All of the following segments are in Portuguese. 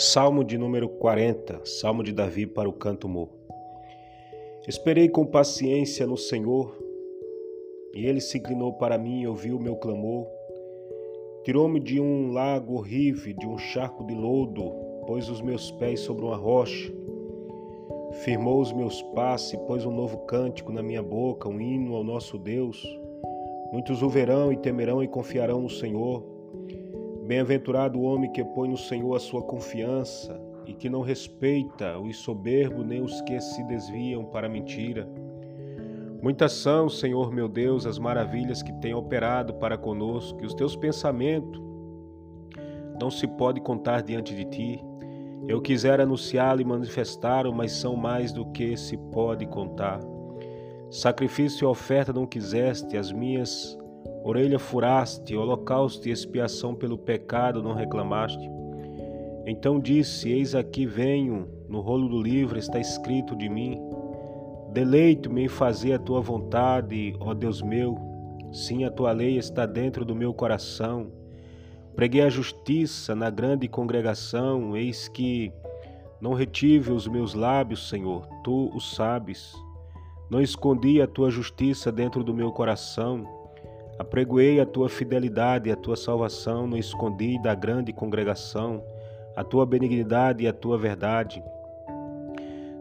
Salmo de número 40, Salmo de Davi para o canto mo. Esperei com paciência no Senhor, e ele se inclinou para mim e ouviu o meu clamor. Tirou-me de um lago horrível, de um charco de lodo, pôs os meus pés sobre uma rocha, firmou os meus passos e pôs um novo cântico na minha boca, um hino ao nosso Deus. Muitos o verão e temerão e confiarão no Senhor. Bem-aventurado o homem que põe no Senhor a sua confiança e que não respeita os soberbos nem os que se desviam para a mentira. Muitas são, Senhor meu Deus, as maravilhas que tem operado para conosco, e os teus pensamentos não se pode contar diante de ti. Eu quisera anunciá-lo e manifestá-lo, mas são mais do que se pode contar. Sacrifício e oferta não quiseste, as minhas Orelha furaste, holocausto e expiação pelo pecado não reclamaste. Então disse: Eis aqui venho, no rolo do livro está escrito de mim. Deleito-me em fazer a tua vontade, ó Deus meu. Sim, a tua lei está dentro do meu coração. Preguei a justiça na grande congregação, eis que não retive os meus lábios, Senhor, tu o sabes. Não escondi a tua justiça dentro do meu coração. Apregoei a tua fidelidade e a tua salvação, não escondi da grande congregação a tua benignidade e a tua verdade.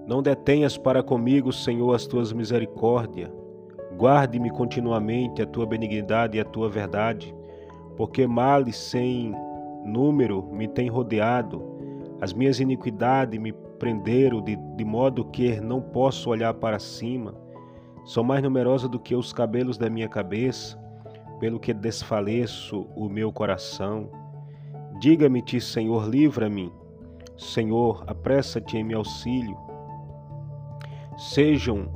Não detenhas para comigo, Senhor, as tuas misericórdias. Guarde-me continuamente a tua benignidade e a tua verdade, porque males sem número me têm rodeado, as minhas iniquidades me prenderam de, de modo que não posso olhar para cima. São mais numerosas do que os cabelos da minha cabeça pelo que desfaleço o meu coração. Diga-me-te, Senhor, livra-me. Senhor, apressa-te em meu auxílio. Sejam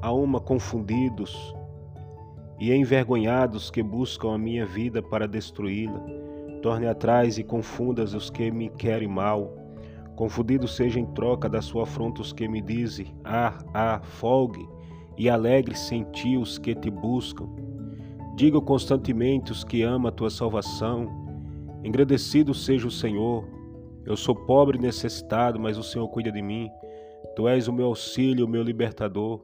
a uma confundidos e envergonhados que buscam a minha vida para destruí-la. Torne atrás e confundas os que me querem mal. Confundidos sejam em troca da sua afronta os que me dizem: Ah, ah, folgue, e alegre-se em ti os que te buscam. Diga constantemente os que ama a tua salvação. Engrandecido seja o Senhor. Eu sou pobre e necessitado, mas o Senhor cuida de mim. Tu és o meu auxílio, o meu libertador.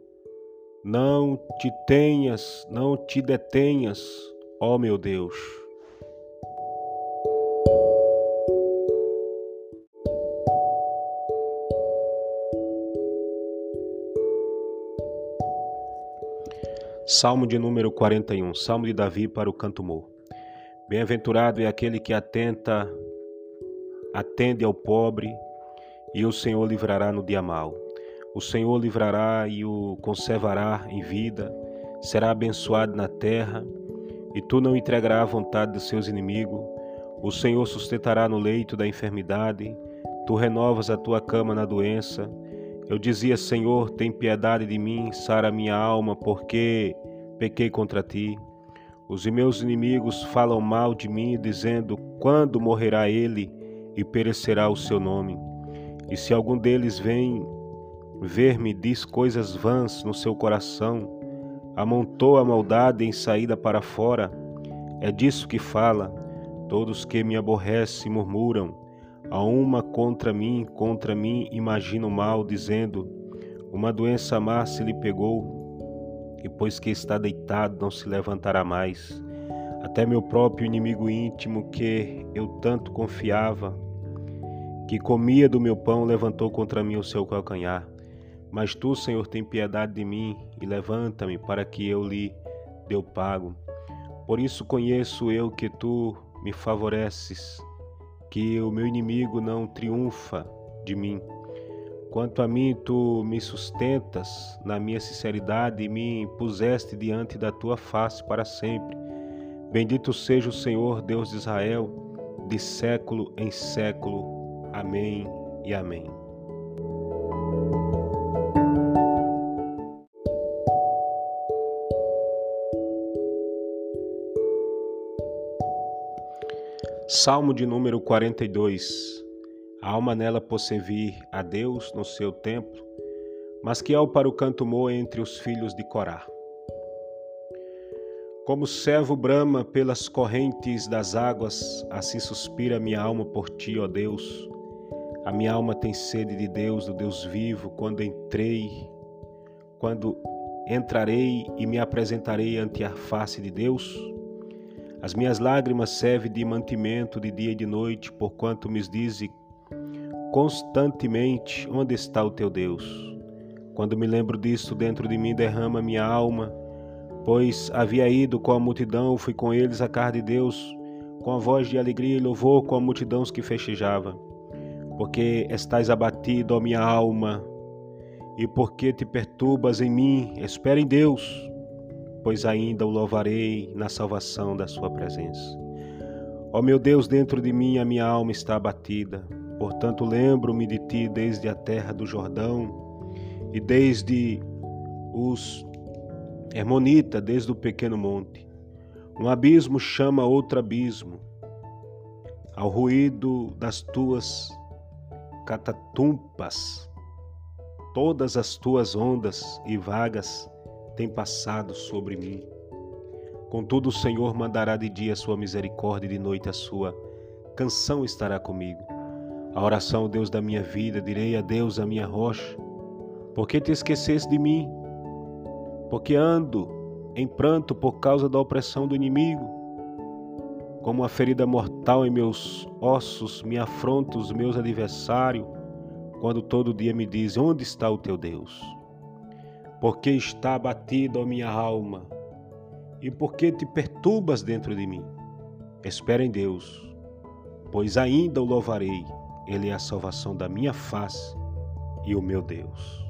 Não te tenhas, não te detenhas, ó meu Deus. Salmo de número 41, Salmo de Davi para o canto mor. Bem-aventurado é aquele que atenta, atende ao pobre, e o Senhor livrará no dia mau. O Senhor livrará e o conservará em vida, será abençoado na terra, e tu não entregarás à vontade dos seus inimigos. O Senhor sustentará no leito da enfermidade, tu renovas a tua cama na doença, eu dizia, Senhor, tem piedade de mim, sara minha alma, porque pequei contra ti. Os meus inimigos falam mal de mim, dizendo: Quando morrerá ele e perecerá o seu nome? E se algum deles vem ver-me, diz coisas vãs no seu coração, amontou a maldade em saída para fora, é disso que fala. Todos que me aborrecem murmuram, a uma contra mim, contra mim imagino mal, dizendo: Uma doença má se lhe pegou, e pois que está deitado, não se levantará mais. Até meu próprio inimigo íntimo, que eu tanto confiava, que comia do meu pão, levantou contra mim o seu calcanhar. Mas tu, Senhor, tem piedade de mim e levanta-me para que eu lhe dê o pago. Por isso conheço eu que tu me favoreces que o meu inimigo não triunfa de mim. Quanto a mim, tu me sustentas na minha sinceridade e me puseste diante da tua face para sempre. Bendito seja o Senhor, Deus de Israel, de século em século. Amém e amém. Salmo de número 42. A alma nela posservir a Deus no seu templo, mas que ao para o canto moa entre os filhos de Corá. Como servo brama pelas correntes das águas, assim suspira minha alma por ti, ó Deus. A minha alma tem sede de Deus, do Deus vivo, quando entrei, quando entrarei e me apresentarei ante a face de Deus. As minhas lágrimas servem de mantimento de dia e de noite, porquanto me dizem constantemente: Onde está o teu Deus? Quando me lembro disto, dentro de mim derrama minha alma, pois havia ido com a multidão, fui com eles a casa de Deus, com a voz de alegria e louvor, com a multidão que festejava. Porque estás abatido, ó minha alma, e porque te perturbas em mim, espera em Deus pois ainda o louvarei na salvação da sua presença. Ó meu Deus, dentro de mim a minha alma está abatida, portanto lembro-me de ti desde a terra do Jordão e desde os Hermonita, desde o pequeno monte. Um abismo chama outro abismo, ao ruído das tuas catatumpas, todas as tuas ondas e vagas tem passado sobre mim. Contudo, o Senhor mandará de dia a sua misericórdia e de noite a sua canção estará comigo. A oração, Deus da minha vida, direi a Deus, a minha rocha. Por que te esqueceste de mim? Porque ando em pranto por causa da opressão do inimigo. Como uma ferida mortal em meus ossos, me afronta os meus adversários, quando todo dia me dizem: Onde está o teu Deus? Porque está abatida a minha alma e porque te perturbas dentro de mim. Espera em Deus, pois ainda o louvarei, Ele é a salvação da minha face e o meu Deus.